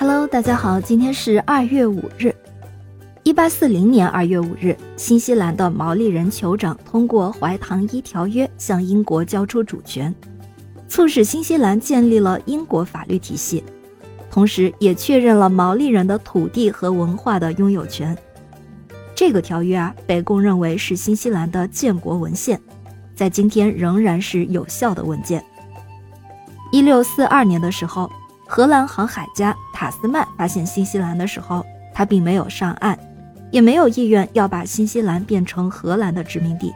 Hello，大家好，今天是二月五日，一八四零年二月五日，新西兰的毛利人酋长通过《怀唐伊条约》向英国交出主权，促使新西兰建立了英国法律体系，同时也确认了毛利人的土地和文化的拥有权。这个条约啊，被公认为是新西兰的建国文献，在今天仍然是有效的文件。一六四二年的时候。荷兰航海家塔斯曼发现新西兰的时候，他并没有上岸，也没有意愿要把新西兰变成荷兰的殖民地。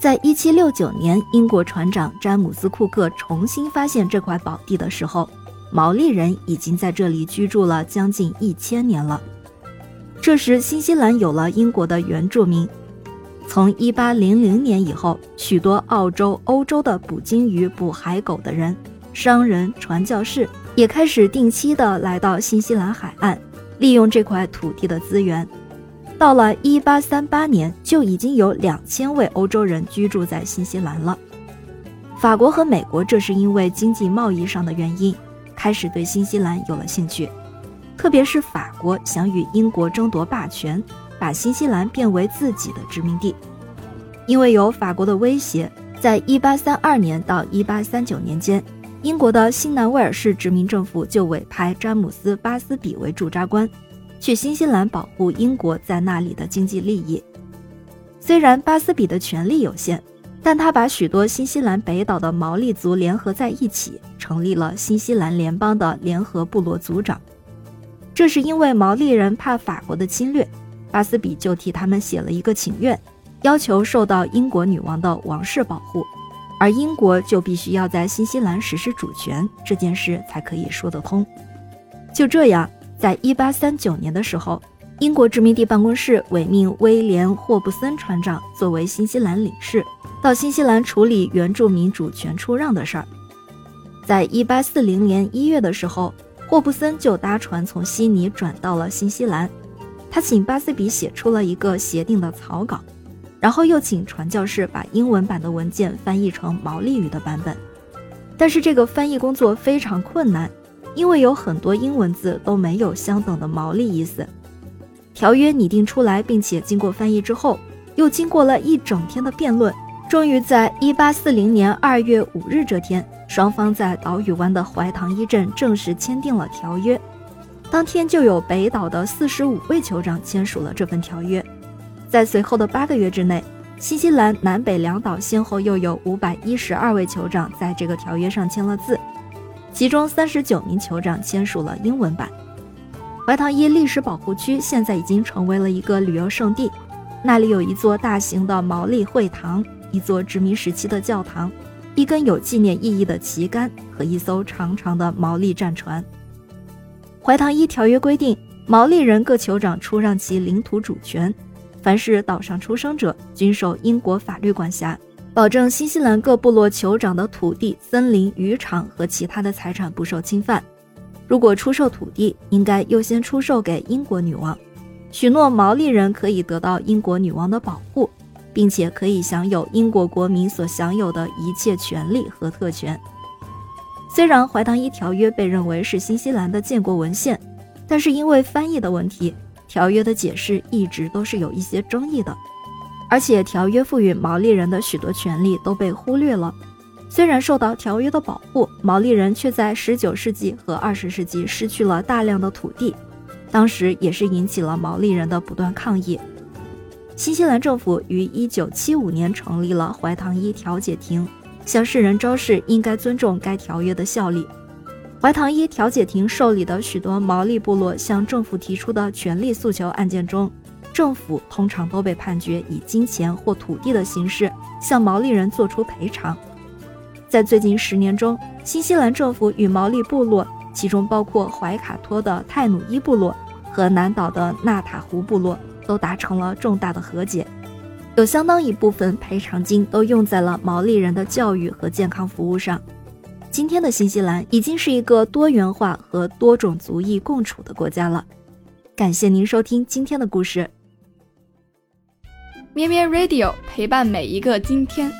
在一七六九年，英国船长詹姆斯·库克重新发现这块宝地的时候，毛利人已经在这里居住了将近一千年了。这时，新西兰有了英国的原住民。从一八零零年以后，许多澳洲、欧洲的捕鲸鱼、捕海狗的人、商人、传教士。也开始定期的来到新西兰海岸，利用这块土地的资源。到了一八三八年，就已经有两千位欧洲人居住在新西兰了。法国和美国这是因为经济贸易上的原因，开始对新西兰有了兴趣。特别是法国想与英国争夺霸权，把新西兰变为自己的殖民地。因为有法国的威胁，在一八三二年到一八三九年间。英国的新南威尔士殖民政府就委派詹姆斯·巴斯比为驻扎官，去新西兰保护英国在那里的经济利益。虽然巴斯比的权力有限，但他把许多新西兰北岛的毛利族联合在一起，成立了新西兰联邦的联合部落族长。这是因为毛利人怕法国的侵略，巴斯比就替他们写了一个请愿，要求受到英国女王的王室保护。而英国就必须要在新西兰实施主权，这件事才可以说得通。就这样，在一八三九年的时候，英国殖民地办公室委命威廉·霍布森船长作为新西兰领事，到新西兰处理原住民主权出让的事儿。在一八四零年一月的时候，霍布森就搭船从悉尼转到了新西兰，他请巴斯比写出了一个协定的草稿。然后又请传教士把英文版的文件翻译成毛利语的版本，但是这个翻译工作非常困难，因为有很多英文字都没有相等的毛利意思。条约拟定出来，并且经过翻译之后，又经过了一整天的辩论，终于在一八四零年二月五日这天，双方在岛屿湾的怀唐伊镇正式签订了条约。当天就有北岛的四十五位酋长签署了这份条约。在随后的八个月之内，新西兰南北两岛先后又有五百一十二位酋长在这个条约上签了字，其中三十九名酋长签署了英文版。怀唐伊历史保护区现在已经成为了一个旅游胜地，那里有一座大型的毛利会堂，一座殖民时期的教堂，一根有纪念意义的旗杆和一艘长长的毛利战船。怀唐伊条约规定，毛利人各酋长出让其领土主权。凡是岛上出生者，均受英国法律管辖，保证新西兰各部落酋长的土地、森林、渔场和其他的财产不受侵犯。如果出售土地，应该优先出售给英国女王。许诺毛利人可以得到英国女王的保护，并且可以享有英国国民所享有的一切权利和特权。虽然《怀唐伊条约》被认为是新西兰的建国文献，但是因为翻译的问题。条约的解释一直都是有一些争议的，而且条约赋予毛利人的许多权利都被忽略了。虽然受到条约的保护，毛利人却在19世纪和20世纪失去了大量的土地，当时也是引起了毛利人的不断抗议。新西兰政府于1975年成立了怀唐伊调解庭，向世人昭示应该尊重该条约的效力。怀唐伊调解庭受理的许多毛利部落向政府提出的权利诉求案件中，政府通常都被判决以金钱或土地的形式向毛利人做出赔偿。在最近十年中，新西兰政府与毛利部落，其中包括怀卡托的泰努伊部落和南岛的纳塔湖部落，都达成了重大的和解，有相当一部分赔偿金都用在了毛利人的教育和健康服务上。今天的新西兰已经是一个多元化和多种族裔共处的国家了。感谢您收听今天的故事。咩咩 Radio 陪伴每一个今天。